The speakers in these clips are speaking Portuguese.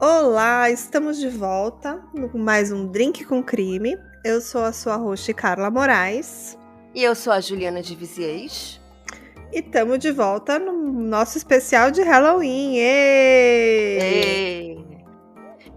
Olá, estamos de volta com mais um Drink com Crime. Eu sou a sua host Carla Moraes. E eu sou a Juliana de Viziers. E estamos de volta no nosso especial de Halloween. Ei! Ei!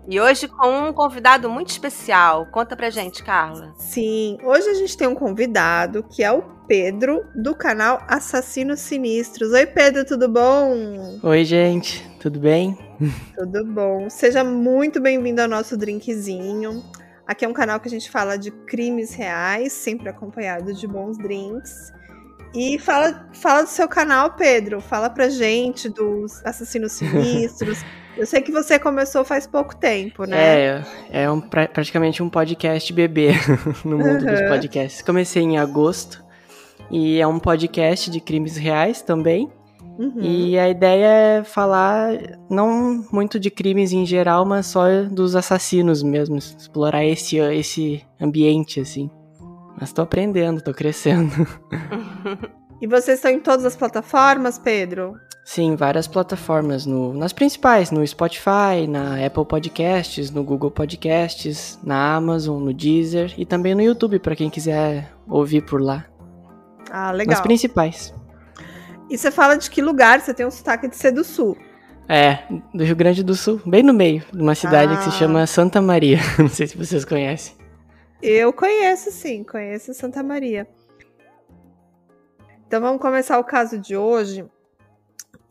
E hoje com um convidado muito especial. Conta pra gente, Carla. Sim, hoje a gente tem um convidado que é o Pedro, do canal Assassinos Sinistros. Oi, Pedro, tudo bom? Oi, gente, tudo bem? Tudo bom. Seja muito bem-vindo ao nosso drinkzinho. Aqui é um canal que a gente fala de crimes reais, sempre acompanhado de bons drinks. E fala, fala do seu canal, Pedro. Fala pra gente dos assassinos sinistros. Eu sei que você começou faz pouco tempo, né? É, é um, pra, praticamente um podcast bebê no mundo uhum. dos podcasts. Comecei em agosto e é um podcast de crimes reais também. Uhum. E a ideia é falar não muito de crimes em geral, mas só dos assassinos mesmo, explorar esse, esse ambiente assim. Mas tô aprendendo, tô crescendo. e vocês estão em todas as plataformas, Pedro? Sim, várias plataformas, no, nas principais, no Spotify, na Apple Podcasts, no Google Podcasts, na Amazon, no Deezer e também no YouTube, para quem quiser ouvir por lá. Ah, legal. Nas principais. E você fala de que lugar? Você tem um sotaque de ser do Sul. É, do Rio Grande do Sul, bem no meio, de uma cidade ah. que se ah. chama Santa Maria. Não sei se vocês conhecem. Eu conheço, sim, conheço Santa Maria. Então vamos começar o caso de hoje.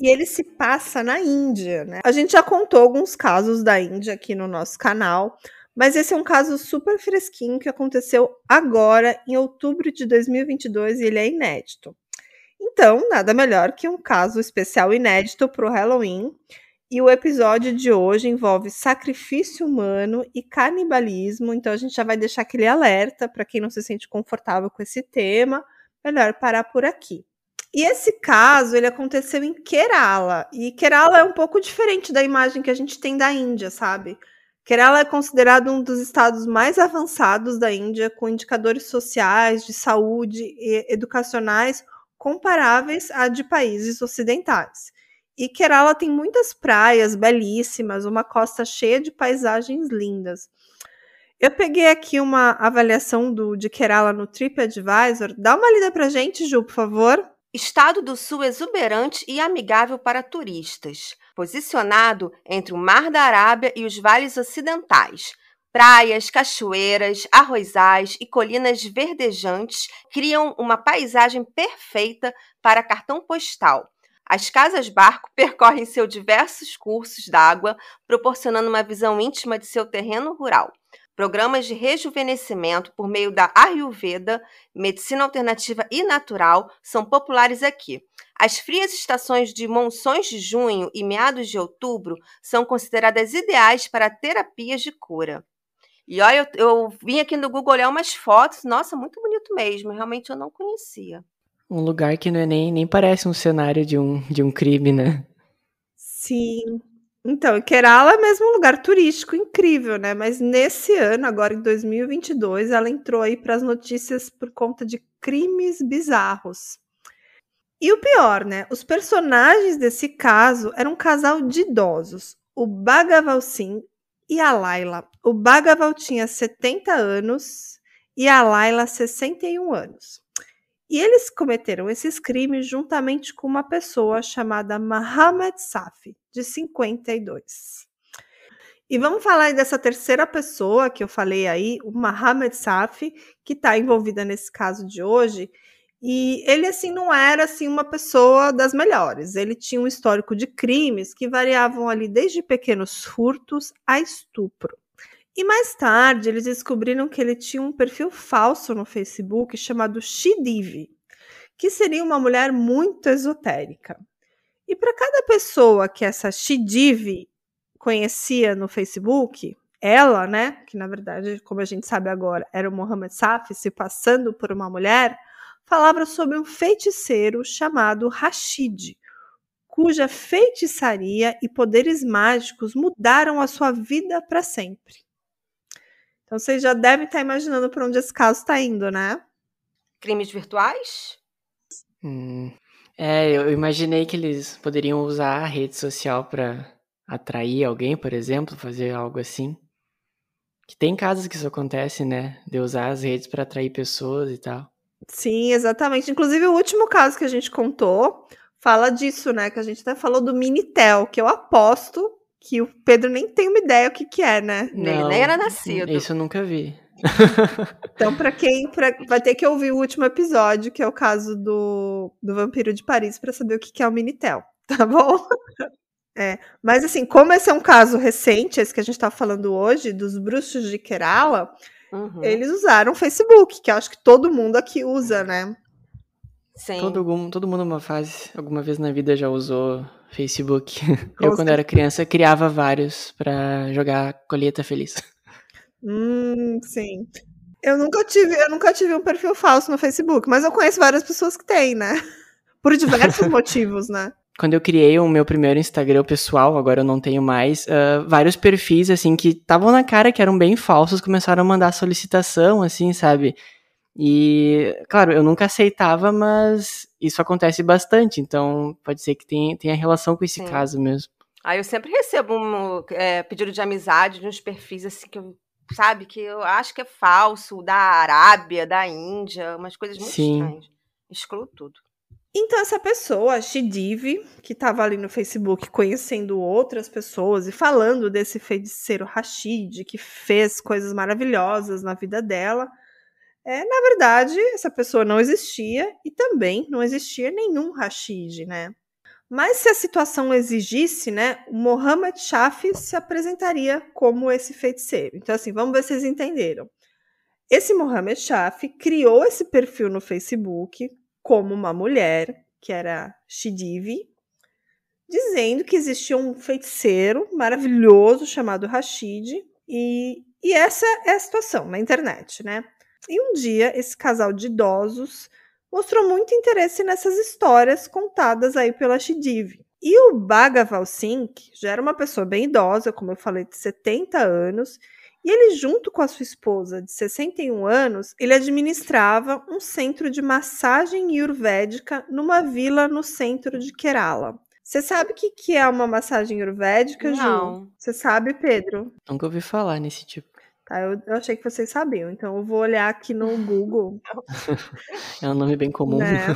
E ele se passa na Índia, né? A gente já contou alguns casos da Índia aqui no nosso canal, mas esse é um caso super fresquinho que aconteceu agora, em outubro de 2022, e ele é inédito. Então, nada melhor que um caso especial inédito para o Halloween. E o episódio de hoje envolve sacrifício humano e canibalismo, então a gente já vai deixar aquele alerta para quem não se sente confortável com esse tema, melhor parar por aqui. E esse caso, ele aconteceu em Kerala, e Kerala é um pouco diferente da imagem que a gente tem da Índia, sabe? Kerala é considerado um dos estados mais avançados da Índia, com indicadores sociais, de saúde e educacionais comparáveis a de países ocidentais. E Kerala tem muitas praias belíssimas, uma costa cheia de paisagens lindas. Eu peguei aqui uma avaliação do de Kerala no TripAdvisor. Dá uma lida pra gente, Ju, por favor. Estado do Sul exuberante e amigável para turistas, posicionado entre o Mar da Arábia e os vales ocidentais. Praias, cachoeiras, arrozais e colinas verdejantes criam uma paisagem perfeita para cartão postal as casas-barco percorrem seus diversos cursos d'água, proporcionando uma visão íntima de seu terreno rural. Programas de rejuvenescimento por meio da Ayurveda, medicina alternativa e natural, são populares aqui. As frias estações de monções de junho e meados de outubro são consideradas ideais para terapias de cura. E olha, eu, eu vim aqui no Google olhar umas fotos, nossa, muito bonito mesmo, realmente eu não conhecia. Um lugar que não é nem, nem parece um cenário de um, de um crime, né? Sim. Então, Kerala é mesmo um lugar turístico incrível, né? Mas nesse ano, agora em 2022, ela entrou aí para as notícias por conta de crimes bizarros. E o pior, né? Os personagens desse caso eram um casal de idosos, o Bhagaval Singh e a Laila. O Bhagaval tinha 70 anos e a Laila 61 anos. E eles cometeram esses crimes juntamente com uma pessoa chamada Mohamed Safi, de 52. E vamos falar dessa terceira pessoa que eu falei aí, o Mohamed Safi, que está envolvida nesse caso de hoje. E ele, assim, não era, assim, uma pessoa das melhores. Ele tinha um histórico de crimes que variavam ali desde pequenos furtos a estupro. E mais tarde, eles descobriram que ele tinha um perfil falso no Facebook chamado Shidivi, que seria uma mulher muito esotérica. E para cada pessoa que essa Shidivi conhecia no Facebook, ela, né, que na verdade, como a gente sabe agora, era o Mohamed Safi se passando por uma mulher, falava sobre um feiticeiro chamado Rashid, cuja feitiçaria e poderes mágicos mudaram a sua vida para sempre. Então vocês já devem estar imaginando para onde esse caso está indo, né? Crimes virtuais? Hum, é, eu imaginei que eles poderiam usar a rede social para atrair alguém, por exemplo, fazer algo assim. Que tem casos que isso acontece, né? De usar as redes para atrair pessoas e tal. Sim, exatamente. Inclusive, o último caso que a gente contou fala disso, né? Que a gente até falou do Minitel, que eu aposto que o Pedro nem tem uma ideia o que, que é, né? Não, nem era nascido. Isso eu nunca vi. então, para quem pra, vai ter que ouvir o último episódio, que é o caso do, do Vampiro de Paris, para saber o que, que é o Minitel, tá bom? É, mas assim, como esse é um caso recente, esse que a gente está falando hoje, dos bruxos de Kerala, uhum. eles usaram o Facebook, que eu acho que todo mundo aqui usa, né? Sim. Todo, todo mundo uma fase, alguma vez na vida já usou Facebook. eu, quando era criança, criava vários para jogar colheita feliz. Hum, sim. Eu nunca tive, eu nunca tive um perfil falso no Facebook, mas eu conheço várias pessoas que têm, né? Por diversos motivos, né? quando eu criei o meu primeiro Instagram pessoal, agora eu não tenho mais, uh, vários perfis, assim, que estavam na cara que eram bem falsos, começaram a mandar solicitação, assim, sabe? E, claro, eu nunca aceitava, mas isso acontece bastante, então pode ser que tenha, tenha relação com esse Sim. caso mesmo. Aí eu sempre recebo um é, pedido de amizade de uns perfis, assim, que eu, sabe, que eu acho que é falso, da Arábia, da Índia, umas coisas muito Sim. estranhas. Excluo tudo. Então, essa pessoa, a Shidiv, que estava ali no Facebook conhecendo outras pessoas e falando desse feiticeiro Rashid, que fez coisas maravilhosas na vida dela, é, na verdade, essa pessoa não existia e também não existia nenhum Rashid, né? Mas se a situação exigisse, né, o Mohammed Shafi se apresentaria como esse feiticeiro. Então, assim, vamos ver se vocês entenderam. Esse Mohammed Shafi criou esse perfil no Facebook como uma mulher, que era Shidivi, dizendo que existia um feiticeiro maravilhoso chamado Rashid, e, e essa é a situação na internet, né? E um dia esse casal de idosos mostrou muito interesse nessas histórias contadas aí pela Shidivi. E o Bhagaval Singh já era uma pessoa bem idosa, como eu falei, de 70 anos, e ele, junto com a sua esposa de 61 anos, ele administrava um centro de massagem ayurvédica numa vila no centro de Kerala. Você sabe o que, que é uma massagem ayurvédica, Não. Ju? Você sabe, Pedro? Nunca ouvi falar nesse tipo. Tá, eu, eu, achei que vocês sabiam, então eu vou olhar aqui no Google. é um nome bem comum. Né?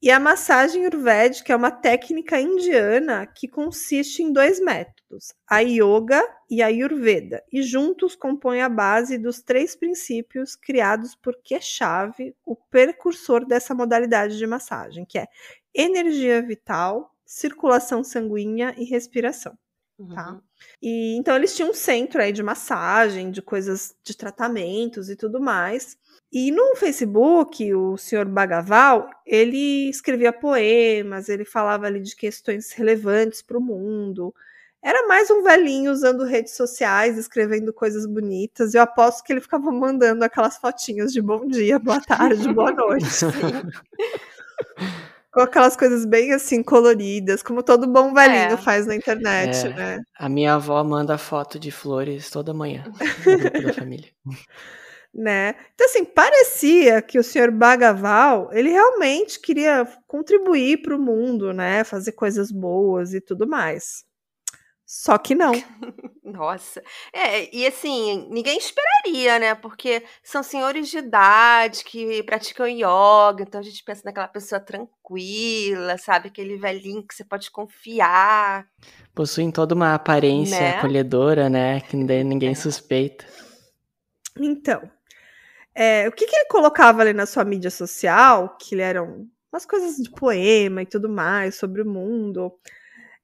E a massagem ayurvédica é uma técnica indiana que consiste em dois métodos, a yoga e a ayurveda, e juntos compõem a base dos três princípios criados por Keshav, o precursor dessa modalidade de massagem, que é energia vital, circulação sanguínea e respiração. Tá? Uhum. E então eles tinham um centro aí de massagem, de coisas de tratamentos e tudo mais. E no Facebook, o senhor Bagaval, ele escrevia poemas, ele falava ali de questões relevantes para o mundo. Era mais um velhinho usando redes sociais, escrevendo coisas bonitas. Eu aposto que ele ficava mandando aquelas fotinhas de bom dia, boa tarde, boa noite. Com aquelas coisas bem assim, coloridas, como todo bom velhinho é. faz na internet, é. né? A minha avó manda foto de flores toda manhã no grupo da família. né? Então, assim, parecia que o senhor Bagaval, ele realmente queria contribuir para o mundo, né? Fazer coisas boas e tudo mais. Só que não. Nossa. É, e assim, ninguém esperaria, né? Porque são senhores de idade que praticam yoga, então a gente pensa naquela pessoa tranquila, sabe? Aquele velhinho que você pode confiar. Possuem toda uma aparência né? acolhedora, né? Que ninguém é. suspeita. Então, é, o que, que ele colocava ali na sua mídia social, que ele eram umas coisas de poema e tudo mais sobre o mundo,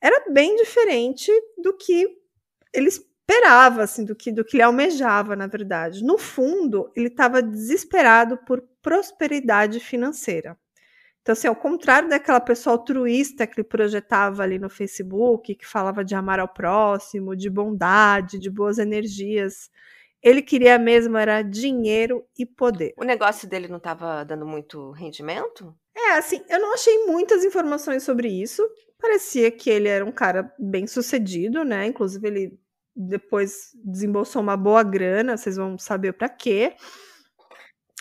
era bem diferente do que ele esperava, assim, do que, do que ele almejava, na verdade. No fundo, ele estava desesperado por prosperidade financeira. Então, assim, ao contrário daquela pessoa altruísta que ele projetava ali no Facebook, que falava de amar ao próximo, de bondade, de boas energias, ele queria mesmo era dinheiro e poder. O negócio dele não estava dando muito rendimento? É, assim, eu não achei muitas informações sobre isso. Parecia que ele era um cara bem sucedido, né? Inclusive, ele depois desembolsou uma boa grana, vocês vão saber para quê.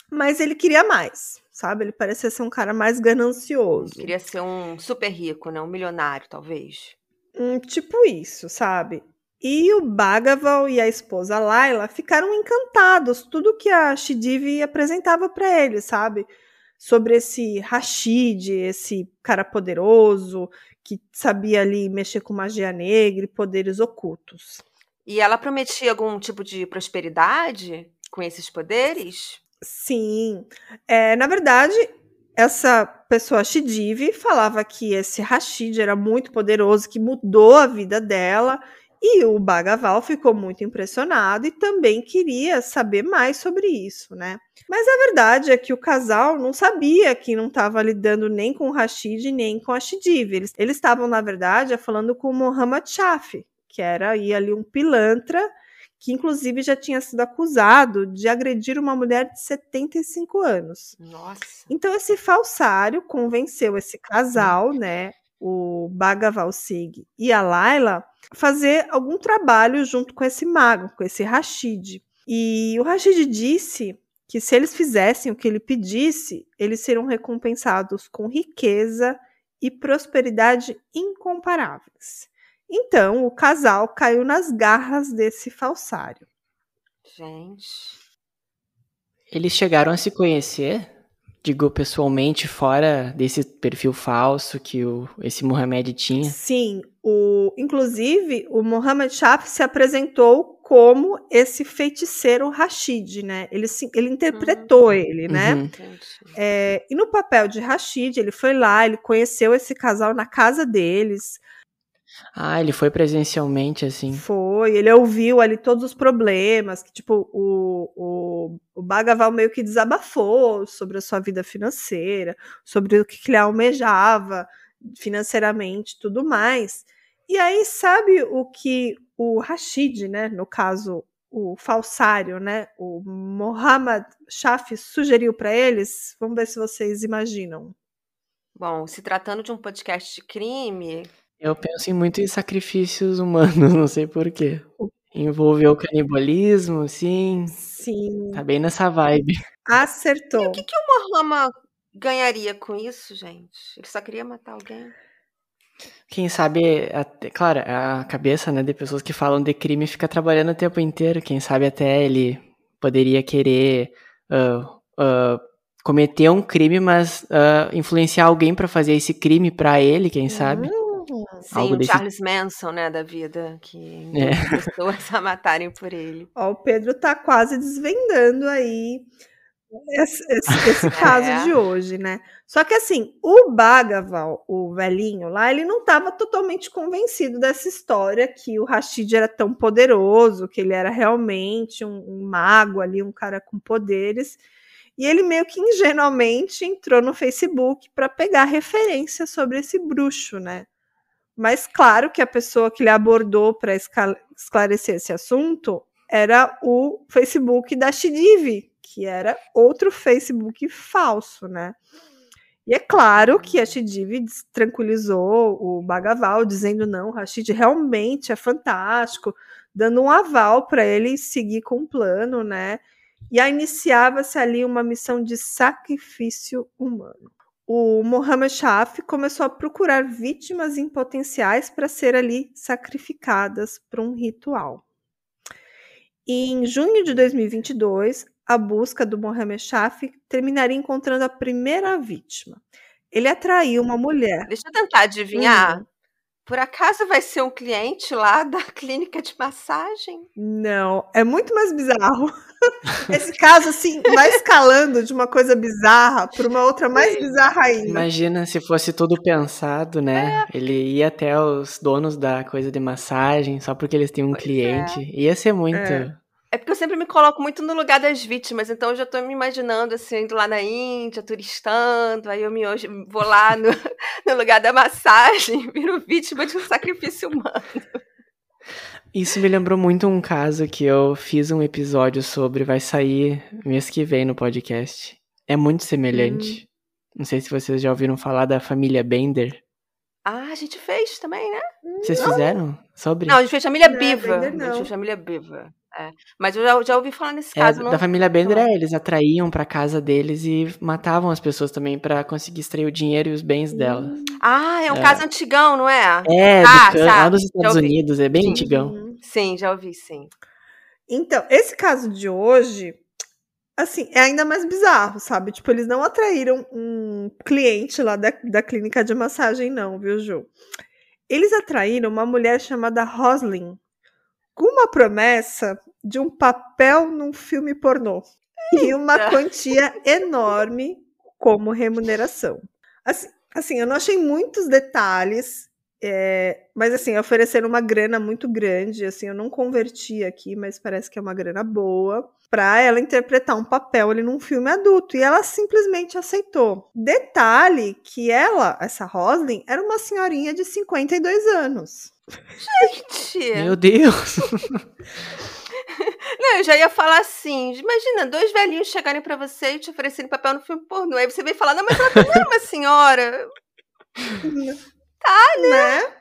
Mas ele queria mais, sabe? Ele parecia ser um cara mais ganancioso. Queria ser um super rico, né? Um milionário, talvez. Hum, tipo isso, sabe? E o Bhagaval e a esposa Laila ficaram encantados tudo que a Shidivi apresentava para eles, sabe? Sobre esse Rashid, esse cara poderoso que sabia ali mexer com magia negra e poderes ocultos. E ela prometia algum tipo de prosperidade com esses poderes? Sim. É, na verdade, essa pessoa Shidivi falava que esse Rashid era muito poderoso, que mudou a vida dela, e o Bagaval ficou muito impressionado e também queria saber mais sobre isso, né? Mas a verdade é que o casal não sabia que não estava lidando nem com o Rashid nem com a Shidivi. Eles estavam, na verdade, falando com o Muhammad Shafi, que era aí ali um pilantra que inclusive já tinha sido acusado de agredir uma mulher de 75 anos. Nossa. Então esse falsário convenceu esse casal, né, o Bhagaval Sig e a Laila, fazer algum trabalho junto com esse mago, com esse Rashid. E o Rashid disse que se eles fizessem o que ele pedisse, eles seriam recompensados com riqueza e prosperidade incomparáveis. Então, o casal caiu nas garras desse falsário. Gente. Eles chegaram a se conhecer? Digo, pessoalmente, fora desse perfil falso que o, esse Mohamed tinha? Sim. O, inclusive, o Mohamed Shaf se apresentou como esse feiticeiro Rashid, né? Ele, ele interpretou uhum. ele, né? Uhum. É, e no papel de Rashid, ele foi lá, ele conheceu esse casal na casa deles. Ah, ele foi presencialmente, assim. Foi, ele ouviu ali todos os problemas, que, tipo, o, o, o Bagaval meio que desabafou sobre a sua vida financeira, sobre o que ele almejava financeiramente tudo mais. E aí, sabe o que o Rashid, né, no caso, o falsário, né, o Mohammad Shaf sugeriu para eles? Vamos ver se vocês imaginam. Bom, se tratando de um podcast de crime, eu penso em muito em sacrifícios humanos, não sei porquê. Envolveu o canibalismo, assim. Sim. Tá bem nessa vibe. Acertou. E o que, que o Mohammed ganharia com isso, gente? Ele só queria matar alguém. Quem sabe, até, claro, a cabeça né, de pessoas que falam de crime fica trabalhando o tempo inteiro. Quem sabe até ele poderia querer uh, uh, cometer um crime, mas uh, influenciar alguém para fazer esse crime para ele, quem sabe. Hum. Sim, Algo o desse... Charles Manson, né, da vida, que é. pessoas a matarem por ele. Ó, o Pedro tá quase desvendando aí esse, esse, esse caso é. de hoje, né? Só que assim, o Bagaval, o velhinho lá, ele não estava totalmente convencido dessa história que o Rashid era tão poderoso, que ele era realmente um, um mago ali, um cara com poderes. E ele meio que ingenuamente entrou no Facebook para pegar referência sobre esse bruxo, né? Mas claro que a pessoa que ele abordou para esclarecer esse assunto era o Facebook da Shidiv, que era outro Facebook falso, né? E é claro que a Shidiv tranquilizou o Bagaval, dizendo não, Rashid realmente é fantástico, dando um aval para ele seguir com o plano, né? E iniciava-se ali uma missão de sacrifício humano o Mohammed Shaf começou a procurar vítimas em potenciais para ser ali sacrificadas para um ritual. E em junho de 2022, a busca do Mohammed Shaf terminaria encontrando a primeira vítima. Ele atraiu uma mulher. Deixa eu tentar adivinhar. Hum. Por acaso vai ser um cliente lá da clínica de massagem? Não, é muito mais bizarro. Esse caso, assim, vai escalando de uma coisa bizarra para uma outra mais bizarra ainda. Imagina se fosse tudo pensado, né? É. Ele ia até os donos da coisa de massagem só porque eles têm um pois cliente. É. Ia ser muito. É. É porque eu sempre me coloco muito no lugar das vítimas, então eu já tô me imaginando assim, indo lá na Índia, turistando, aí eu me hoje vou lá no, no lugar da massagem, viro vítima de um sacrifício humano. Isso me lembrou muito um caso que eu fiz um episódio sobre, vai sair mês que vem no podcast. É muito semelhante. Hum. Não sei se vocês já ouviram falar da família Bender. Ah, a gente fez também, né? Vocês não. fizeram? Sobre? Não, a gente fez família não, Biva. Bender, não. A gente fez família Biva. É. Mas eu já, já, ouvi falar nesse é, caso. É, da família Bender, é, eles atraíam pra casa deles e matavam as pessoas também para conseguir extrair o dinheiro e os bens hum. dela. Ah, é um é. caso antigão, não é? É, ah, do, lá dos Estados Unidos, é bem sim. antigão. Sim, já ouvi, sim. Então, esse caso de hoje, assim, é ainda mais bizarro, sabe? Tipo, eles não atraíram um cliente lá da, da clínica de massagem, não, viu, Ju? Eles atraíram uma mulher chamada Roslyn, com uma promessa de um papel num filme pornô Eita. e uma quantia enorme como remuneração. Assim, assim, eu não achei muitos detalhes, é, mas assim, ofereceram uma grana muito grande, assim, eu não converti aqui, mas parece que é uma grana boa para ela interpretar um papel ali num filme adulto e ela simplesmente aceitou. Detalhe que ela, essa Roslyn, era uma senhorinha de 52 anos. Gente! Meu Deus! Não, eu já ia falar assim: imagina, dois velhinhos chegarem para você e te oferecerem papel no filme pornô. Aí você vem falar, não, mas ela também é uma senhora. tá, né? né?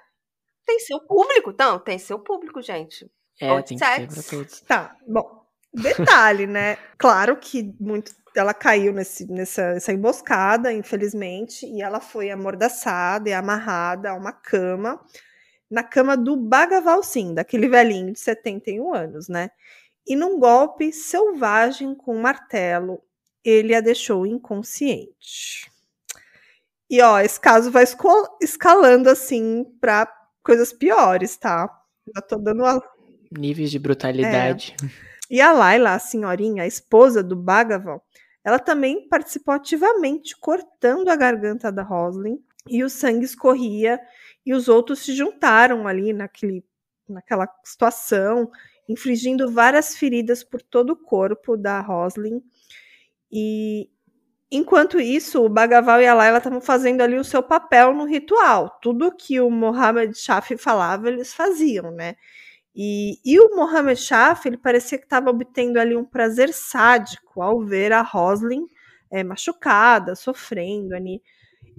Tem seu público. Não, tem seu público, gente. É, tem que ter pra todos. Tá, bom. Detalhe, né? Claro que muito ela caiu nesse, nessa, nessa emboscada, infelizmente, e ela foi amordaçada e amarrada a uma cama na cama do Bagaval Sim, daquele velhinho de 71 anos, né? E num golpe selvagem com um martelo, ele a deixou inconsciente. E ó, esse caso vai escalando assim para coisas piores, tá? Já tô dando níveis de brutalidade. É. E a Laila, a senhorinha, a esposa do Bagaval, ela também participou ativamente cortando a garganta da Roslin e o sangue escorria e os outros se juntaram ali naquele, naquela situação, infligindo várias feridas por todo o corpo da Roslin. E enquanto isso, o Bagaval e a Laila estavam fazendo ali o seu papel no ritual. Tudo que o Mohammed Shafi falava, eles faziam, né? E, e o Mohammed Shafi, ele parecia que estava obtendo ali um prazer sádico ao ver a Roslin é, machucada, sofrendo ali.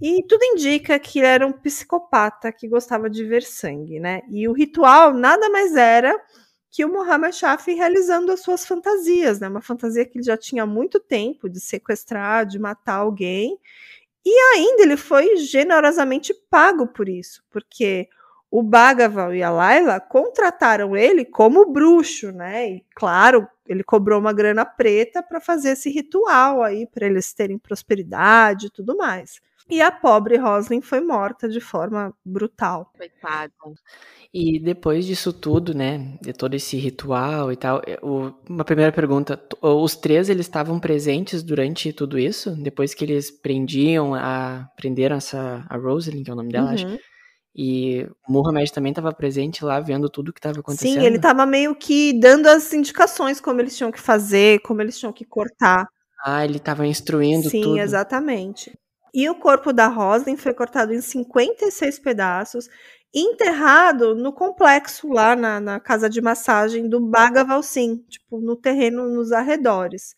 E tudo indica que ele era um psicopata que gostava de ver sangue, né? E o ritual nada mais era que o Muhammad Shafi realizando as suas fantasias, né? Uma fantasia que ele já tinha há muito tempo de sequestrar, de matar alguém. E ainda ele foi generosamente pago por isso, porque o Bhagavan e a Laila contrataram ele como bruxo, né? E claro, ele cobrou uma grana preta para fazer esse ritual aí, para eles terem prosperidade e tudo mais. E a pobre Roslin foi morta de forma brutal. Coitada. E depois disso tudo, né, de todo esse ritual e tal, é, uma primeira pergunta, os três eles estavam presentes durante tudo isso? Depois que eles prendiam a prenderam essa a Rosalind, que é o nome dela, uhum. acho. E o Muhammad também estava presente lá vendo tudo que estava acontecendo. Sim, ele estava meio que dando as indicações como eles tinham que fazer, como eles tinham que cortar. Ah, ele estava instruindo Sim, tudo. Sim, exatamente. E o corpo da Roslin foi cortado em 56 pedaços enterrado no complexo lá na, na casa de massagem do Bagaval Sim, tipo, no terreno nos arredores.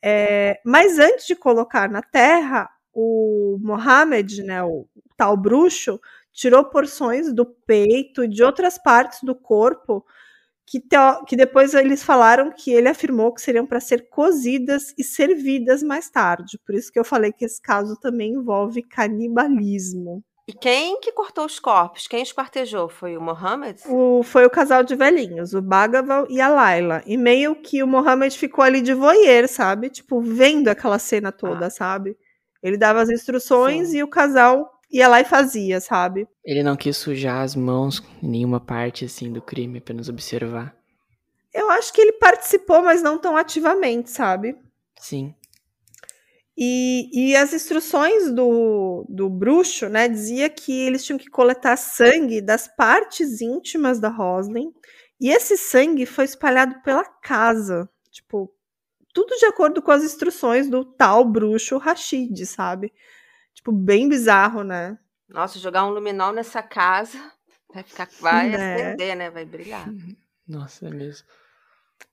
É, mas antes de colocar na terra, o Mohammed, né, o tal bruxo, tirou porções do peito e de outras partes do corpo que, que depois eles falaram que ele afirmou que seriam para ser cozidas e servidas mais tarde. Por isso que eu falei que esse caso também envolve canibalismo. E quem que cortou os corpos? Quem esquartejou? Foi o Mohammed? O, foi o casal de velhinhos, o Bagaval e a Laila. E meio que o Mohammed ficou ali de voyeur, sabe? Tipo, vendo aquela cena toda, ah. sabe? Ele dava as instruções Sim. e o casal ia lá e fazia, sabe? Ele não quis sujar as mãos em nenhuma parte assim do crime, apenas observar. Eu acho que ele participou, mas não tão ativamente, sabe? Sim. E, e as instruções do, do bruxo, né, dizia que eles tinham que coletar sangue das partes íntimas da Roslin, e esse sangue foi espalhado pela casa, tipo, tudo de acordo com as instruções do tal bruxo Rashid, sabe? Tipo, bem bizarro, né? Nossa, jogar um luminol nessa casa vai ficar. Vai né? acender, né? Vai brilhar. Nossa, é mesmo.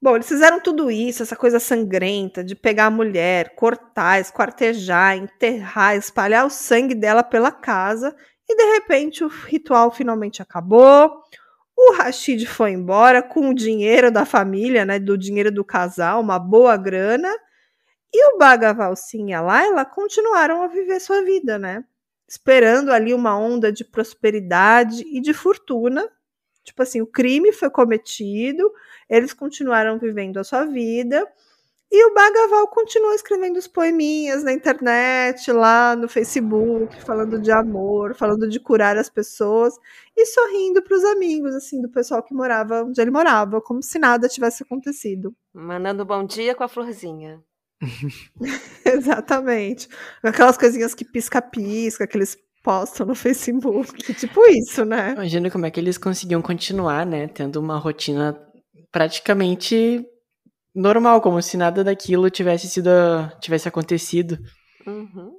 Bom, eles fizeram tudo isso, essa coisa sangrenta de pegar a mulher, cortar, esquartejar, enterrar, espalhar o sangue dela pela casa, e de repente o ritual finalmente acabou. O Rashid foi embora com o dinheiro da família, né, do dinheiro do casal, uma boa grana, e o Bhagaval Singh e a Laila continuaram a viver sua vida, né? Esperando ali uma onda de prosperidade e de fortuna. Tipo assim, o crime foi cometido, eles continuaram vivendo a sua vida, e o Bagaval continuou escrevendo os poeminhas na internet, lá no Facebook, falando de amor, falando de curar as pessoas e sorrindo para os amigos, assim, do pessoal que morava onde ele morava, como se nada tivesse acontecido. Mandando bom dia com a florzinha. Exatamente. Aquelas coisinhas que pisca-pisca, que eles postam no Facebook, tipo isso, né? Imagina como é que eles conseguiam continuar, né, tendo uma rotina praticamente normal, como se nada daquilo tivesse sido tivesse acontecido. Uhum.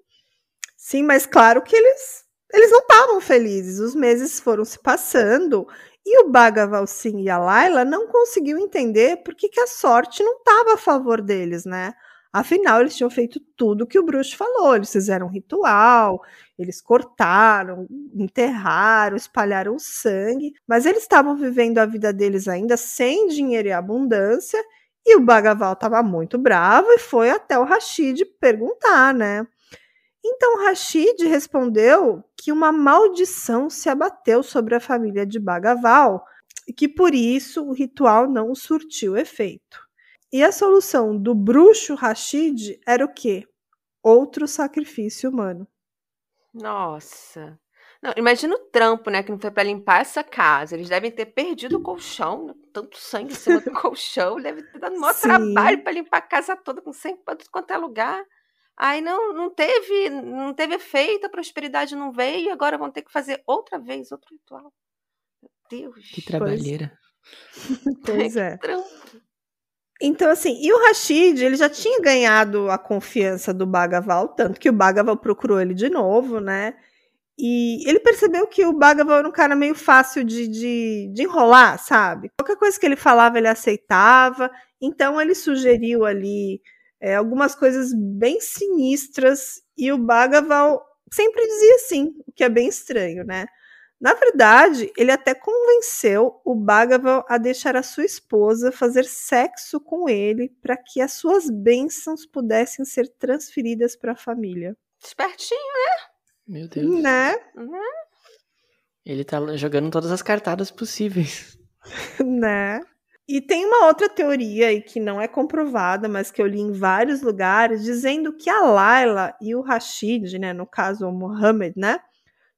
Sim, mas claro que eles eles não estavam felizes. Os meses foram se passando e o Bhagaval Singh e a Laila não conseguiam entender por que, que a sorte não estava a favor deles, né? Afinal, eles tinham feito tudo que o bruxo falou. Eles fizeram um ritual, eles cortaram, enterraram, espalharam sangue, mas eles estavam vivendo a vida deles ainda sem dinheiro e abundância e o Bagaval estava muito bravo e foi até o Rashid perguntar, né? Então Rashid respondeu que uma maldição se abateu sobre a família de Bagaval e que por isso o ritual não surtiu efeito. E a solução do bruxo Rashid era o quê? Outro sacrifício humano. Nossa. Não, imagina o trampo, né, que não foi para limpar essa casa. Eles devem ter perdido o colchão, né, tanto sangue em cima do colchão, deve ter dado maior Sim. trabalho para limpar a casa toda com sangue para tudo quanto é lugar. Aí não, não teve, não teve efeito, a prosperidade não veio, agora vão ter que fazer outra vez outro ritual. Meu Deus. Que trabalheira. Pois é. Então, assim, e o Rashid, ele já tinha ganhado a confiança do Bagaval, tanto que o Bagaval procurou ele de novo, né? E ele percebeu que o Bhagavan era um cara meio fácil de, de, de, enrolar, sabe? Qualquer coisa que ele falava, ele aceitava. Então ele sugeriu ali é, algumas coisas bem sinistras e o Bhagavan sempre dizia sim, o que é bem estranho, né? Na verdade, ele até convenceu o Bhagavan a deixar a sua esposa fazer sexo com ele para que as suas bênçãos pudessem ser transferidas para a família. Espertinho, né? Meu Deus. Né? Né? Ele tá jogando todas as cartadas possíveis. né? E tem uma outra teoria aí que não é comprovada, mas que eu li em vários lugares, dizendo que a Laila e o Rashid, né, no caso o Mohammed, né,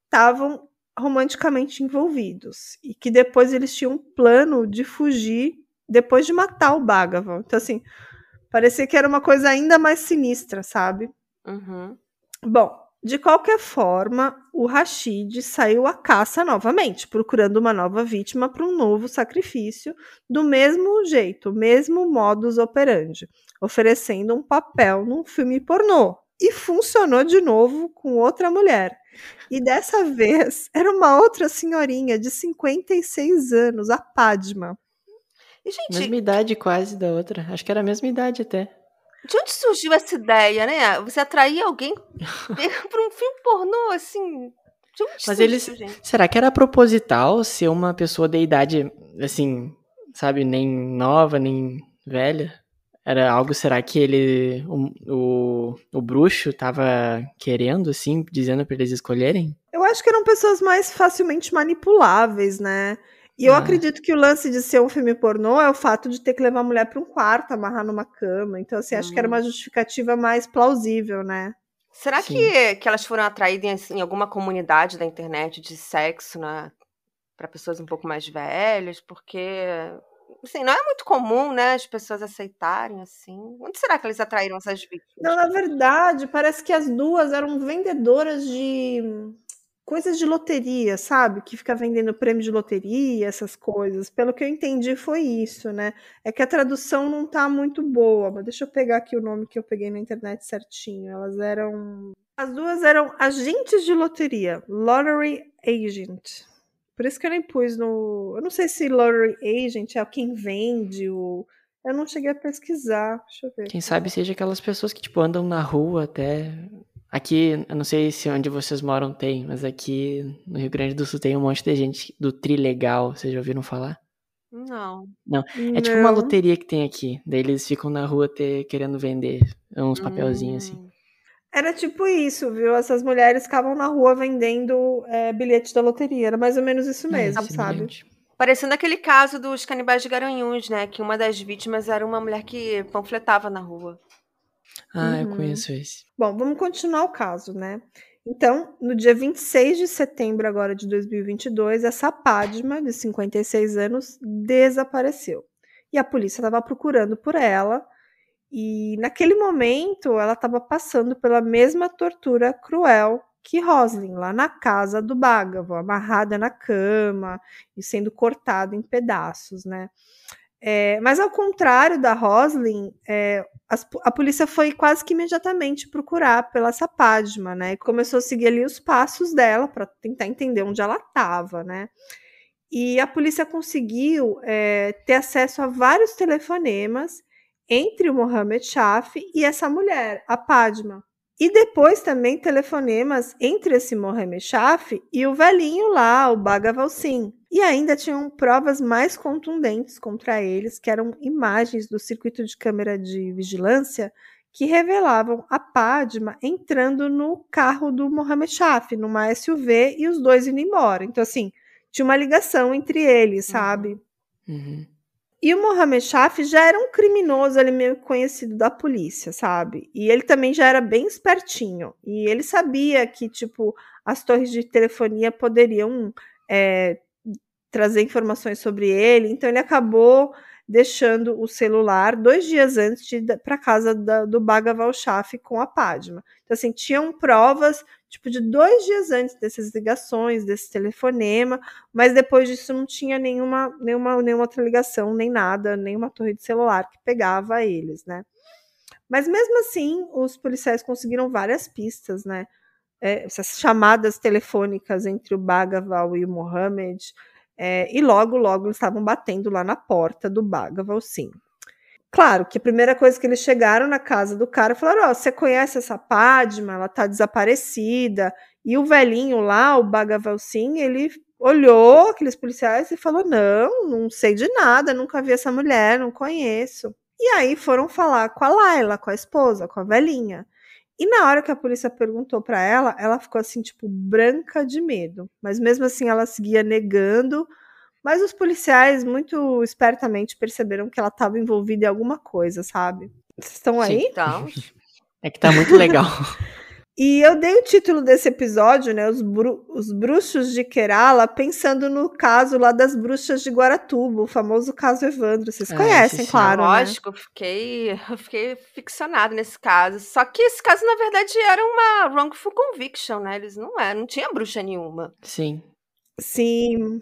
estavam romanticamente envolvidos e que depois eles tinham um plano de fugir depois de matar o Bhagavan. Então assim, parecia que era uma coisa ainda mais sinistra, sabe? Uhum. Bom, de qualquer forma, o Rashid saiu à caça novamente, procurando uma nova vítima para um novo sacrifício, do mesmo jeito, mesmo modus operandi, oferecendo um papel num filme pornô. E funcionou de novo com outra mulher. E dessa vez era uma outra senhorinha de 56 anos, a Padma. E, gente... Mesma idade quase da outra. Acho que era a mesma idade até. De onde surgiu essa ideia, né? Você atrair alguém para um filme pornô, assim. De onde Mas surgiu, eles. Gente? Será que era proposital ser uma pessoa de idade, assim, sabe, nem nova, nem velha? Era algo, será que ele. O, o, o bruxo tava querendo, assim, dizendo para eles escolherem? Eu acho que eram pessoas mais facilmente manipuláveis, né? E eu ah. acredito que o lance de ser um filme pornô é o fato de ter que levar a mulher para um quarto, amarrar numa cama. Então, assim, acho que era uma hum. justificativa mais plausível, né? Será que, que elas foram atraídas em alguma comunidade da internet de sexo, né? Para pessoas um pouco mais velhas? Porque, assim, não é muito comum, né? As pessoas aceitarem, assim. Onde será que eles atraíram essas vítimas? Não, na verdade, parece que as duas eram vendedoras de coisas de loteria, sabe? Que fica vendendo prêmio de loteria, essas coisas. Pelo que eu entendi, foi isso, né? É que a tradução não tá muito boa, mas deixa eu pegar aqui o nome que eu peguei na internet certinho. Elas eram. As duas eram agentes de loteria, Lottery Agent. Por isso que eu nem pus no. Eu não sei se Lottery Agent é quem vende o. Eu não cheguei a pesquisar. Deixa eu ver. Quem sabe seja aquelas pessoas que, tipo, andam na rua até Aqui, eu não sei se onde vocês moram tem, mas aqui no Rio Grande do Sul tem um monte de gente do Trilegal. Vocês já ouviram falar? Não. Não. É tipo uma loteria que tem aqui. Daí eles ficam na rua ter, querendo vender uns papelzinhos assim. Era tipo isso, viu? Essas mulheres ficavam na rua vendendo é, bilhete da loteria. Era mais ou menos isso É, mesmo, sabe? Parecendo aquele caso dos canibais de Garanhuns, né? Que uma das vítimas era uma mulher que panfletava na rua. Ah, eu Uhum. conheço esse. Bom, vamos continuar o caso, né? Então, no dia 26 de setembro agora de 2022, essa Padma, de 56 anos, desapareceu. E a polícia estava procurando por ela. E naquele momento, ela estava passando pela mesma tortura cruel que Roslin, lá na casa do Bhagavan, amarrada na cama e sendo cortada em pedaços, né? É, mas ao contrário da Roslin, é, as- a polícia foi quase que imediatamente procurar pela essa Padma, né? E começou a seguir ali os passos dela para tentar entender onde ela estava, né? E a polícia conseguiu é, ter acesso a vários telefonemas entre o Mohamed Shaf e essa mulher, a Padma. E depois também telefonemas entre esse Mohamed Shaf e o velhinho lá, o Bhagaval Singh. E ainda tinham provas mais contundentes contra eles, que eram imagens do circuito de câmera de vigilância que revelavam a Padma entrando no carro do Mohamed Shaf, numa SUV, e os dois indo embora. Então, assim, tinha uma ligação entre eles, sabe? Uhum. E o Mohamed Shaf já era um criminoso ali meio conhecido da polícia, sabe? E ele também já era bem espertinho. E ele sabia que, tipo, as torres de telefonia poderiam é, trazer informações sobre ele. Então ele acabou deixando o celular dois dias antes para casa da, do Bhagaval Shaf com a Padma. Então, assim, tinham provas, tipo, de dois dias antes dessas ligações, desse telefonema, mas depois disso não tinha nenhuma, nenhuma, nenhuma outra ligação, nem nada, nenhuma torre de celular que pegava eles, né? Mas mesmo assim, os policiais conseguiram várias pistas, né? É, essas chamadas telefônicas entre o Bhagaval e o Mohammed, é, e logo, logo eles estavam batendo lá na porta do Bhagaval, sim. Claro que a primeira coisa que eles chegaram na casa do cara falaram: Ó, você conhece essa Padma? Ela tá desaparecida. E o velhinho lá, o Bhagaval Singh, ele olhou aqueles policiais e falou: Não, não sei de nada, nunca vi essa mulher, não conheço. E aí foram falar com a Laila, com a esposa, com a velhinha. E na hora que a polícia perguntou para ela, ela ficou assim, tipo, branca de medo. Mas mesmo assim ela seguia negando. Mas os policiais, muito espertamente, perceberam que ela estava envolvida em alguma coisa, sabe? Vocês estão aí? Então, É que tá muito legal. E eu dei o título desse episódio, né? Os, bru os bruxos de Kerala, pensando no caso lá das bruxas de Guaratuba, o famoso caso Evandro. Vocês Ah, conhecem, sim. claro. né? lógico, eu fiquei, eu fiquei ficcionada nesse caso. Só que esse caso, na verdade, era uma wrongful conviction, né? Eles não eram, não tinha bruxa nenhuma. Sim. Sim.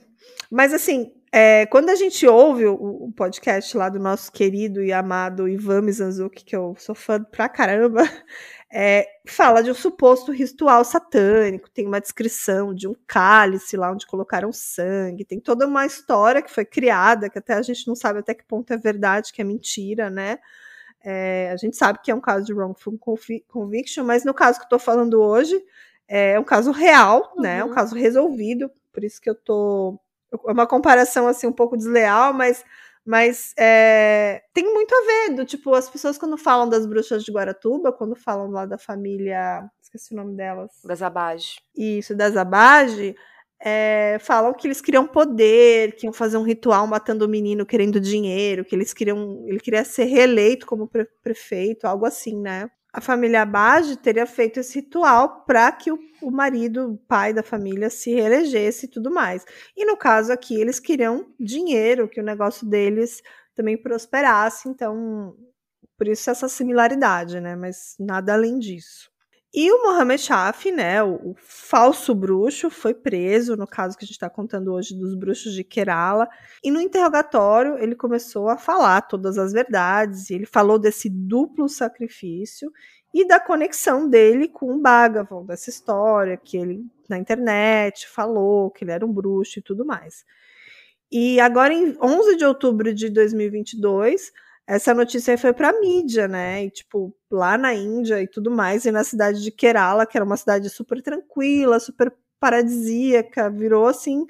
Mas assim, é, quando a gente ouve o, o podcast lá do nosso querido e amado Ivan Mizanzuki, que eu sou fã pra caramba, é, fala de um suposto ritual satânico, tem uma descrição de um cálice lá onde colocaram sangue, tem toda uma história que foi criada, que até a gente não sabe até que ponto é verdade, que é mentira, né? É, a gente sabe que é um caso de wrongful convi- conviction, mas no caso que eu tô falando hoje, é um caso real, né? Um Uhum. caso resolvido, por isso que eu tô. É uma comparação assim um pouco desleal, mas, mas é, tem muito a ver. Do, tipo, as pessoas quando falam das bruxas de Guaratuba, quando falam lá da família. Esqueci o nome delas. Das abaixo. Isso, das Abage, é, falam que eles queriam poder, que iam fazer um ritual matando o menino querendo dinheiro, que eles queriam. Ele queria ser reeleito como pre- prefeito, algo assim, né? A família Abage teria feito esse ritual para que o, o marido, o pai da família, se reelegesse e tudo mais. E no caso aqui, eles queriam dinheiro, que o negócio deles também prosperasse, então por isso essa similaridade, né? Mas nada além disso. E o Mohamed Shaf, né, o, o falso bruxo, foi preso, no caso que a gente está contando hoje dos bruxos de Kerala. E no interrogatório ele começou a falar todas as verdades. Ele falou desse duplo sacrifício e da conexão dele com o Bhagavan, dessa história que ele na internet falou que ele era um bruxo e tudo mais. E agora, em 11 de outubro de 2022, essa notícia aí foi pra mídia, né? E, tipo, lá na Índia e tudo mais, e na cidade de Kerala, que era uma cidade super tranquila, super paradisíaca, virou, assim,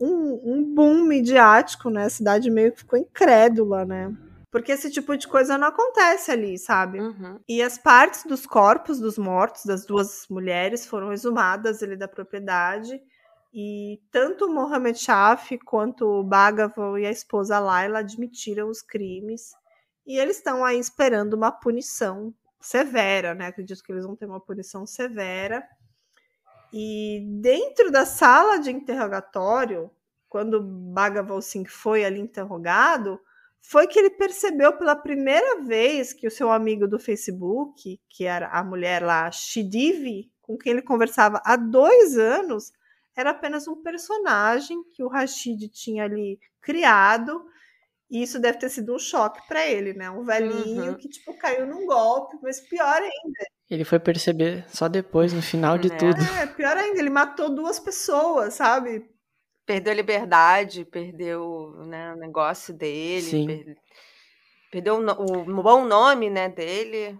um, um boom midiático, né? A cidade meio que ficou incrédula, né? Porque esse tipo de coisa não acontece ali, sabe? Uhum. E as partes dos corpos dos mortos, das duas mulheres, foram exumadas ali da propriedade. E tanto Mohamed Shaf quanto o Bhagavan e a esposa Laila admitiram os crimes. E eles estão aí esperando uma punição severa, né? Acredito que eles vão ter uma punição severa. E dentro da sala de interrogatório, quando Bhagavan Singh foi ali interrogado, foi que ele percebeu pela primeira vez que o seu amigo do Facebook, que era a mulher lá, Shidivi, com quem ele conversava há dois anos, era apenas um personagem que o Rashid tinha ali criado. E isso deve ter sido um choque para ele, né? Um velhinho uhum. que, tipo, caiu num golpe, mas pior ainda. Ele foi perceber só depois, no final de É. tudo. É, pior ainda, ele matou duas pessoas, sabe? Perdeu a liberdade, perdeu né, o negócio dele, per- perdeu o, o bom nome né, dele.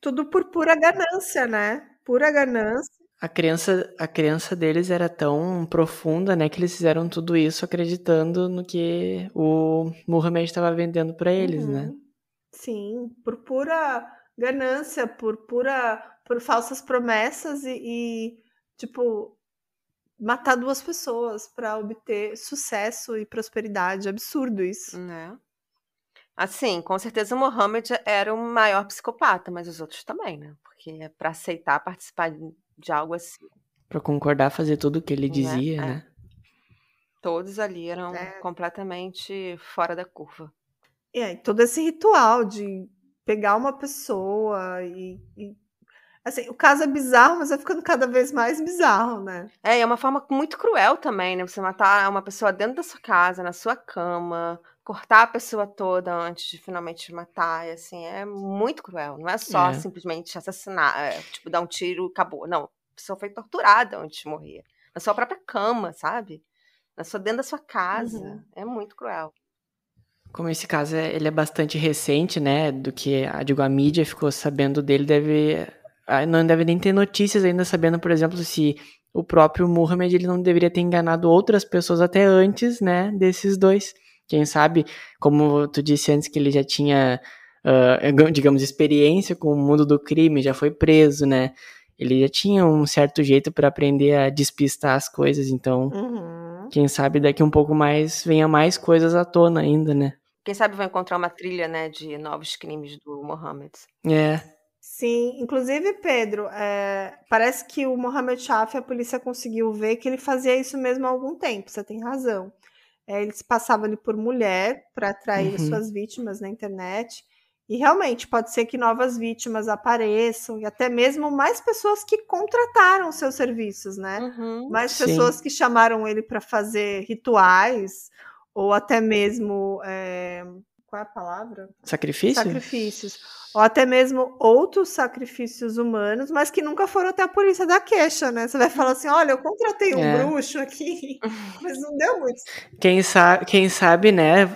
Tudo por pura ganância, né? Pura ganância. A crença, a crença deles era tão profunda, né, que eles fizeram tudo isso acreditando no que o Muhammad estava vendendo para eles, né? Uhum. Sim, por pura ganância, por pura, por falsas promessas e, e, tipo matar duas pessoas para obter sucesso e prosperidade. Absurdo isso. Né? Assim, com certeza o Mohammed era o maior psicopata, mas os outros também, né? Porque para aceitar participar de- algo assim, Pra concordar fazer tudo o que ele Né? dizia, É. né? todos ali eram É. completamente fora da curva. E aí, todo esse ritual de pegar uma pessoa e, e- assim, o caso é bizarro, mas vai ficando cada vez mais bizarro, né? É, é uma forma muito cruel também, né? Você matar uma pessoa dentro da sua casa, na sua cama, cortar a pessoa toda antes de finalmente matar, assim, é muito cruel. Não é só É. simplesmente assassinar, é, tipo, dar um tiro e acabou. Não, a pessoa foi torturada antes de morrer. Na sua própria cama, sabe? Na sua, dentro da sua casa. Uhum. É muito cruel. Como esse caso é, ele é bastante recente, né, do que a, digo, a mídia ficou sabendo dele, deve não deve nem ter notícias ainda sabendo, por exemplo, se o próprio Muhammad ele não deveria ter enganado outras pessoas até antes, né, desses dois. Quem sabe, como tu disse antes que ele já tinha, ah, digamos, experiência com o mundo do crime, já foi preso, né? Ele já tinha um certo jeito para aprender a despistar as coisas, então Uhum. quem sabe daqui um pouco mais venha mais coisas à tona ainda, né? Quem sabe vai encontrar uma trilha, né, de novos crimes do Mohammed. É, Sim, inclusive, Pedro, é, parece que o Mohamed Shaf, a polícia conseguiu ver que ele fazia isso mesmo há algum tempo, você tem razão. É, ele se passava ali por mulher para atrair Uhum. suas vítimas na internet. E realmente pode ser que novas vítimas apareçam, e até mesmo mais pessoas que contrataram seus serviços, né? Uhum. Mais Sim. pessoas que chamaram ele para fazer rituais, ou até mesmo. é, qual é a palavra? sacrifício? sacrifícios, ou até mesmo outros sacrifícios humanos, mas que nunca foram até a polícia da queixa, né? Você vai falar assim: olha, eu contratei um É. bruxo aqui, mas não deu muito. Quem, sa quem sabe, né,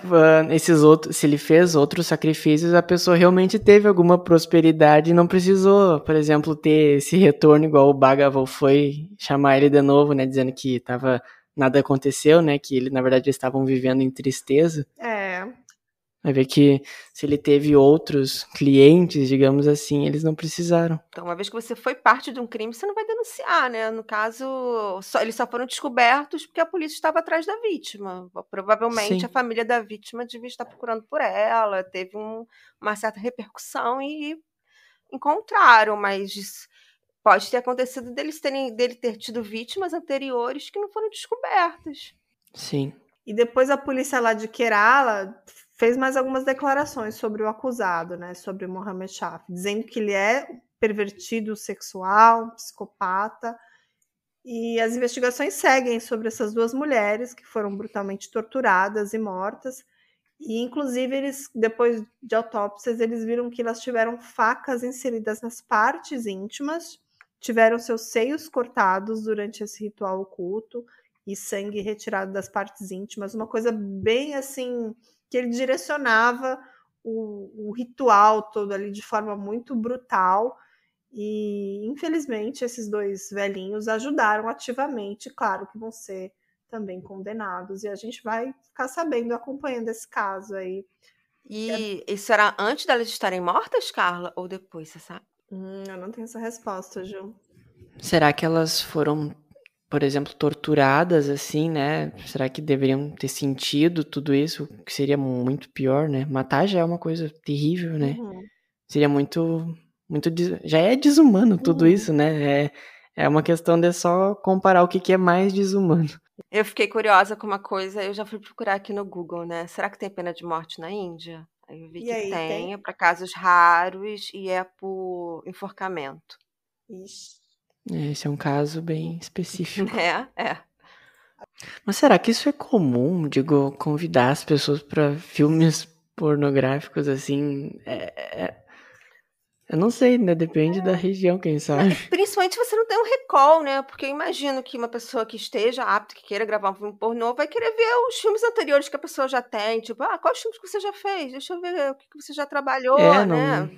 esses outros, se ele fez outros sacrifícios, a pessoa realmente teve alguma prosperidade e não precisou, por exemplo, ter esse retorno igual o Bhagavan foi chamar ele de novo, né, dizendo que tava, nada aconteceu, né, que ele, na verdade, eles estavam vivendo em tristeza. É, Vai ver que se ele teve outros clientes, digamos assim, eles não precisaram. Então, uma vez que você foi parte de um crime, você não vai denunciar, né? No caso, só- eles só foram descobertos porque a polícia estava atrás da vítima. Provavelmente Sim. a família da vítima devia estar procurando por ela, teve um- uma certa repercussão e encontraram, mas pode ter acontecido deles terem, dele ter tido vítimas anteriores que não foram descobertas. Sim. e depois a polícia lá de Kerala fez mais algumas declarações sobre o acusado, né? Sobre Mohamed Shaf, dizendo que ele é pervertido sexual, psicopata. E as investigações seguem sobre essas duas mulheres que foram brutalmente torturadas e mortas. E, inclusive, eles, depois de autópsias, eles viram que elas tiveram facas inseridas nas partes íntimas, tiveram seus seios cortados durante esse ritual oculto e sangue retirado das partes íntimas, uma coisa bem assim que ele direcionava o, o ritual todo ali de forma muito brutal. E infelizmente esses dois velhinhos ajudaram ativamente, claro que vão ser também condenados, e a gente vai ficar sabendo, acompanhando esse caso aí. E isso era antes delas estarem mortas, Carla, ou depois, você sabe? Hum, eu não tenho essa resposta, Ju. Será que elas foram, por exemplo, torturadas assim, né? Será que deveriam ter sentido tudo isso? Que seria muito pior, né? Matar já é uma coisa terrível, né? Uhum. Seria muito, muito já é desumano tudo uhum. isso, né? É, é uma questão de só comparar o que, que é mais desumano. Eu fiquei curiosa com uma coisa, eu já fui procurar aqui no Google, né? Será que tem pena de morte na Índia? Aí eu vi e que aí, tem, tem, é para casos raros e é por enforcamento. Ixi. É, esse é um caso bem específico. É, é. Mas será que isso é comum, digo, convidar as pessoas para filmes pornográficos assim? É, é, eu não sei, né? Depende é. da região, quem sabe. Principalmente se você não tem um recall, né? Porque eu imagino que uma pessoa que esteja apta, que queira gravar um filme pornô, vai querer ver os filmes anteriores que a pessoa já tem. Tipo, ah, quais filmes que você já fez? Deixa eu ver o que você já trabalhou, é, não...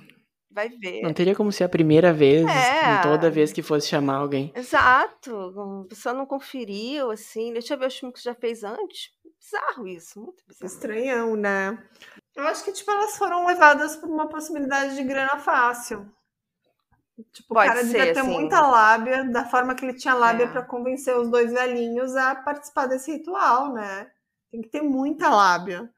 Vai ver. Não teria como ser a primeira vez, é. toda vez que fosse chamar alguém. Exato. A pessoa não conferiu, assim. Deixa eu ver os filmes que você já fez antes. Bizarro isso, muito bizarro. Estranhão, né? Eu acho que, tipo, elas foram levadas por uma possibilidade de grana fácil. Tipo, Pode o cara ser, devia ter assim. muita lábia, da forma que ele tinha lábia é. para convencer os dois velhinhos a participar desse ritual, né? Tem que ter muita lábia.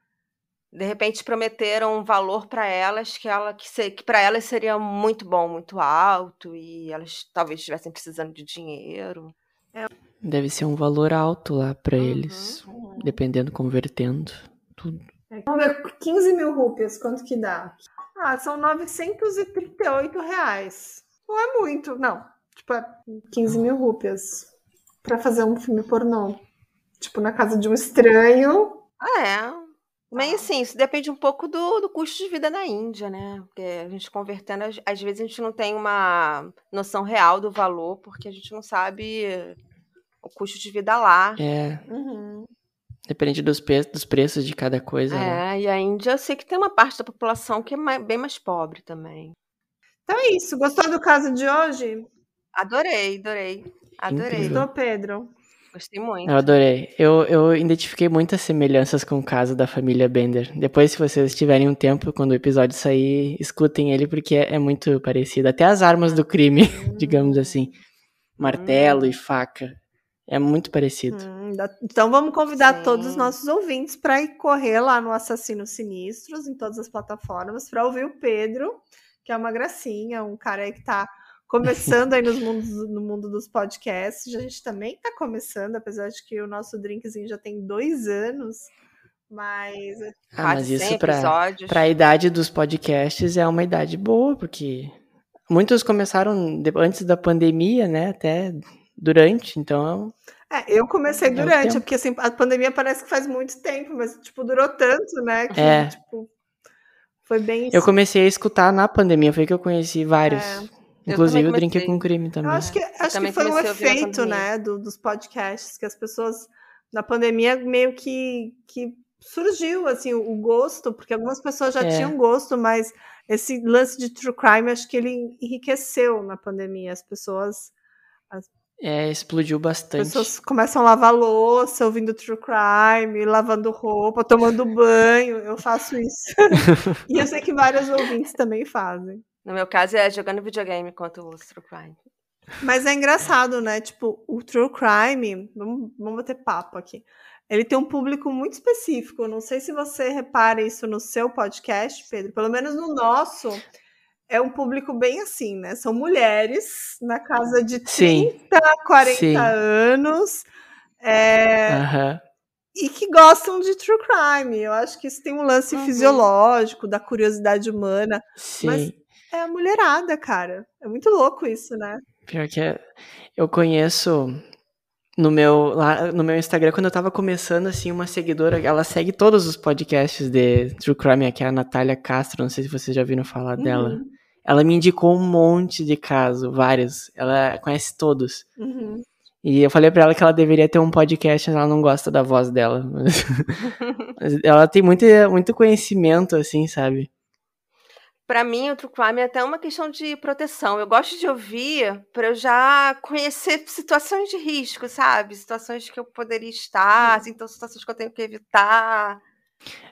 De repente prometeram um valor para elas que ela que, que para elas seria muito bom, muito alto e elas talvez estivessem precisando de dinheiro. É. Deve ser um valor alto lá para uhum, eles, uhum. dependendo convertendo tudo. Vamos ver, 15 mil rupias, quanto que dá? Ah, são 938 reais. Não é muito, não. Tipo, é 15 mil rupias pra fazer um filme pornô. Tipo, na casa de um estranho. Ah, é. Mas assim, isso depende um pouco do, do custo de vida na Índia, né? Porque a gente convertendo, às vezes a gente não tem uma noção real do valor, porque a gente não sabe o custo de vida lá. É. Uhum. Depende dos, dos preços de cada coisa. É, né? e a Índia eu sei que tem uma parte da população que é mais, bem mais pobre também. Então é isso. Gostou do caso de hoje? Adorei, adorei. Adorei. Gostou, Pedro? Gostei muito. Eu adorei. Eu, eu identifiquei muitas semelhanças com o caso da família Bender. Depois, se vocês tiverem um tempo, quando o episódio sair, escutem ele, porque é, é muito parecido. Até as armas do crime, digamos assim. Martelo hum. e faca. É muito parecido. Hum, então vamos convidar Sim. todos os nossos ouvintes para ir correr lá no Assassinos Sinistros, em todas as plataformas, para ouvir o Pedro, que é uma gracinha, um cara aí que está começando aí nos mundos, no mundo dos podcasts. A gente também está começando, apesar de que o nosso drinkzinho já tem dois anos. Mas. Ah, mas isso para a idade dos podcasts é uma idade boa, porque muitos começaram antes da pandemia, né? Até durante, então. É, eu comecei é durante, porque assim, a pandemia parece que faz muito tempo, mas tipo, durou tanto, né? Que, é. tipo, foi bem. Eu comecei a escutar na pandemia, foi que eu conheci vários. É. Inclusive o Drink com Crime também. Eu acho que, acho que foi um efeito, né, do, dos podcasts, que as pessoas na pandemia meio que, que surgiu assim o gosto, porque algumas pessoas já é. tinham gosto, mas esse lance de true crime acho que ele enriqueceu na pandemia. As pessoas as é, explodiu bastante. As pessoas começam a lavar louça, ouvindo true crime, lavando roupa, tomando banho. Eu faço isso. e eu sei que vários ouvintes também fazem. No meu caso é jogando videogame enquanto o true crime. Mas é engraçado, né? Tipo, o true crime, vamos, vamos bater papo aqui. Ele tem um público muito específico. Não sei se você repara isso no seu podcast, Pedro. Pelo menos no nosso, é um público bem assim, né? São mulheres na casa de 30, Sim. 40 Sim. anos. É, uhum. E que gostam de true crime. Eu acho que isso tem um lance uhum. fisiológico, da curiosidade humana. Sim. Mas é a mulherada, cara. É muito louco isso, né? Pior que é, eu conheço no meu, lá, no meu Instagram, quando eu tava começando, assim, uma seguidora, ela segue todos os podcasts de True Crime, que é a Natália Castro, não sei se vocês já viram falar uhum. dela. Ela me indicou um monte de casos, vários. Ela conhece todos. Uhum. E eu falei para ela que ela deveria ter um podcast, mas ela não gosta da voz dela. Mas ela tem muito, muito conhecimento, assim, sabe? Para mim, o true crime é até uma questão de proteção. Eu gosto de ouvir para eu já conhecer situações de risco, sabe? Situações que eu poderia estar, assim, então situações que eu tenho que evitar.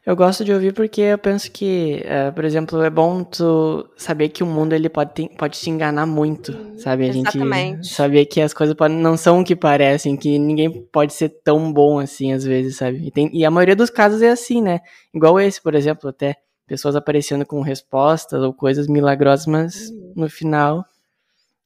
Eu gosto de ouvir porque eu penso que, uh, por exemplo, é bom tu saber que o mundo ele pode, te, pode te enganar muito, sabe? A Exatamente. gente saber que as coisas podem, não são o que parecem, que ninguém pode ser tão bom assim às vezes, sabe? E, tem, e a maioria dos casos é assim, né? Igual esse, por exemplo, até pessoas aparecendo com respostas ou coisas milagrosas, mas uhum. no final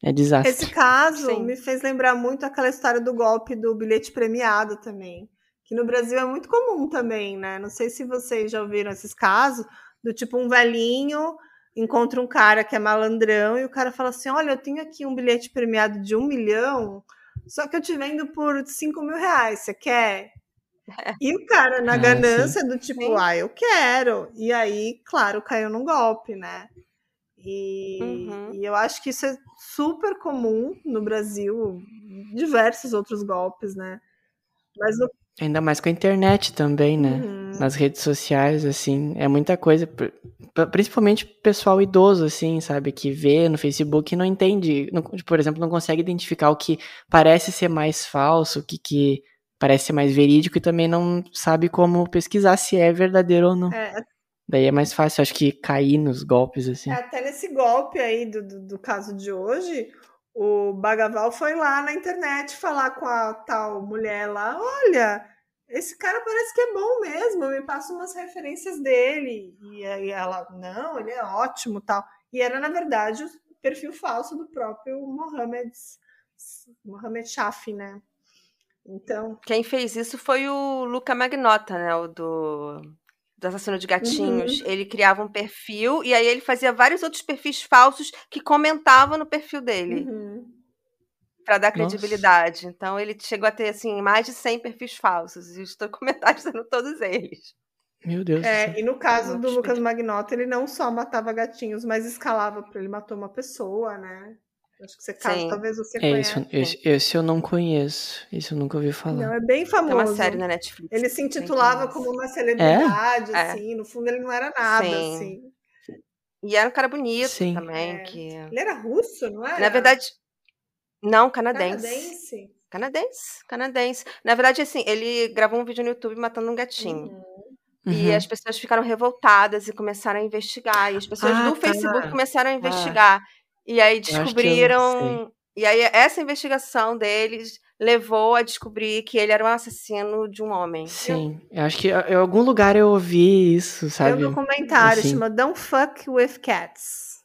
é desastre. Esse caso Sim. me fez lembrar muito aquela história do golpe do bilhete premiado também, que no Brasil é muito comum também, né? Não sei se vocês já ouviram esses casos, do tipo um velhinho encontra um cara que é malandrão e o cara fala assim: Olha, eu tenho aqui um bilhete premiado de um milhão, só que eu te vendo por cinco mil reais, você quer? E o cara, na ah, ganância, sim. do tipo, sim. ah, eu quero. E aí, claro, caiu num golpe, né? E, uhum. e, eu acho que isso é super comum no Brasil, diversos outros golpes, né? Mas no... Ainda mais com a internet também, né? Uhum. Nas redes sociais, assim, é muita coisa. Principalmente pessoal idoso, assim, sabe? Que vê no Facebook e não entende, não, por exemplo, não consegue identificar o que parece ser mais falso, o que, que parece ser mais verídico e também não sabe como pesquisar se é verdadeiro ou não. É. Daí é mais fácil, acho que, cair nos golpes, assim. É, até nesse golpe aí do, do, do, caso de hoje, o Bagaval foi lá na internet falar com a tal mulher lá, olha, esse cara parece que é bom mesmo, me passa umas referências dele. E aí ela, não, ele é ótimo tal. E era, na verdade, o perfil falso do próprio Mohamed, Mohamed Shafi, né? Então. Quem fez isso foi o Luca Magnota, né? O do, do Assassino de Gatinhos. Uhum. Ele criava um perfil e aí ele fazia vários outros perfis falsos que comentavam no perfil dele. Uhum. Pra dar credibilidade. Nossa. Então ele chegou a ter, assim, mais de 100 perfis falsos. E estou comentando todos eles. Meu Deus. É, e no caso do Lucas Magnota, ele não só matava gatinhos, mas escalava ele matou uma pessoa, né? Acho que você caso, talvez você é, conheça. Esse, esse, eu não conheço. Esse eu nunca ouvi falar. Não, é bem famoso. É uma série na Netflix. Ele se intitulava como uma celebridade, é? assim. É. No fundo, ele não era nada, Sim. assim. E era um cara bonito Sim. também. É. Que... Ele era russo, não era? Na verdade, não, canadense. Canadense? Canadense, canadense. Na verdade, assim, ele gravou um vídeo no YouTube matando um gatinho. Uhum. E uhum. as pessoas ficaram revoltadas e começaram a investigar. E as pessoas ah, do tá. Facebook começaram a ah. investigar. Ah. E aí descobriram. E aí essa investigação deles levou a descobrir que ele era um assassino de um homem. Sim, eu acho que em algum lugar eu ouvi isso, sabe? Tem um documentário, assim. chama Don't Fuck With Cats.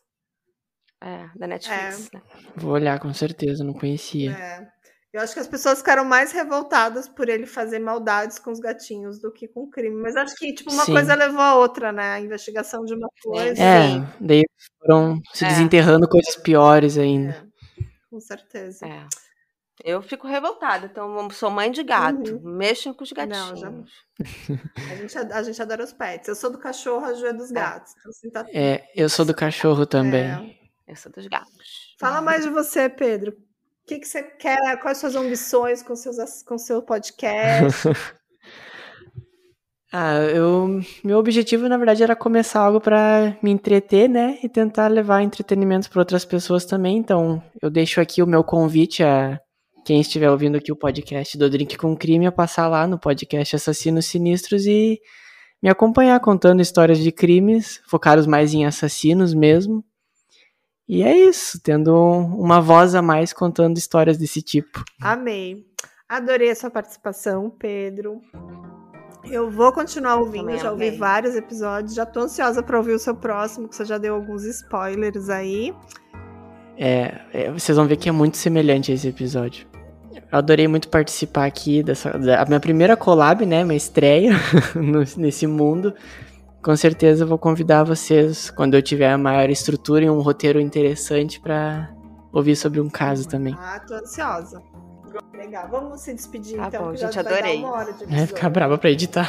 É, da Netflix. É. Né? Vou olhar com certeza, não conhecia. É. Eu acho que as pessoas ficaram mais revoltadas por ele fazer maldades com os gatinhos do que com o crime. Mas acho que, tipo, uma Sim. coisa levou a outra, né? A investigação de uma coisa. É, daí foram se é. desenterrando coisas piores ainda. É, com certeza. É. Eu fico revoltada, então sou mãe de gato. Uhum. Mexam com os gatinhos. Não, a, gente, a gente adora os pets. Eu sou do cachorro, a Ju é dos é. gatos. Então, assim, tá... É, eu sou do cachorro também. É. Eu sou dos gatos. Fala mais de você, Pedro. O que, que você quer? Quais suas ambições com seus com seu podcast? ah, eu meu objetivo na verdade era começar algo para me entreter, né, e tentar levar entretenimento para outras pessoas também. Então, eu deixo aqui o meu convite a quem estiver ouvindo aqui o podcast do Drink com Crime a passar lá no podcast Assassinos Sinistros e me acompanhar contando histórias de crimes, focados mais em assassinos mesmo. E é isso, tendo uma voz a mais contando histórias desse tipo. Amei. Adorei a sua participação, Pedro. Eu vou continuar ouvindo, Também já ouvi amei. vários episódios, já tô ansiosa para ouvir o seu próximo, que você já deu alguns spoilers aí. É, é, vocês vão ver que é muito semelhante a esse episódio. Eu adorei muito participar aqui dessa da minha primeira collab, né, minha estreia no, nesse mundo com certeza vou convidar vocês quando eu tiver a maior estrutura e um roteiro interessante para ouvir sobre um caso também. Ah, tô ansiosa. Legal, vamos se despedir tá então. Bom, gente, adorei. Vai ficar brava para editar.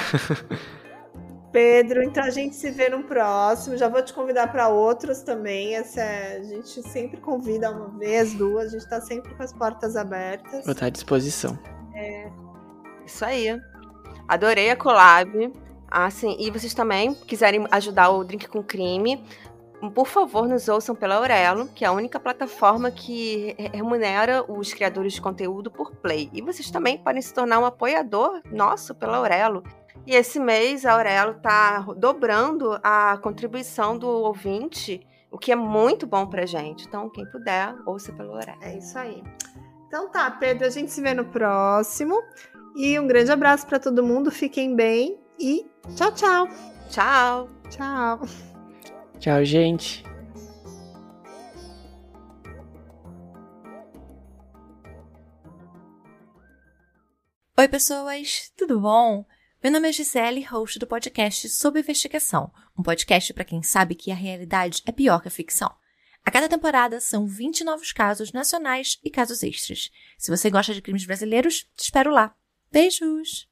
Pedro, então a gente se vê no próximo. Já vou te convidar para outros também. Essa é... a gente sempre convida uma vez, duas. A gente está sempre com as portas abertas. Vou estar à disposição. É. Isso aí. Adorei a collab. Ah, sim. E vocês também quiserem ajudar o Drink com Crime, por favor, nos ouçam pela Aurelo, que é a única plataforma que remunera os criadores de conteúdo por play. E vocês também podem se tornar um apoiador nosso pela Aurelo. E esse mês a Aurelo está dobrando a contribuição do ouvinte, o que é muito bom pra gente. Então, quem puder, ouça pela Aurelo. É isso aí. Então tá, Pedro, a gente se vê no próximo. E um grande abraço para todo mundo, fiquem bem e tchau, tchau. Tchau. Tchau. Tchau, gente. Oi, pessoas, tudo bom? Meu nome é Gisele, host do podcast Sob Investigação, um podcast para quem sabe que a realidade é pior que a ficção. A cada temporada são 20 novos casos nacionais e casos extras. Se você gosta de crimes brasileiros, te espero lá. Beijos!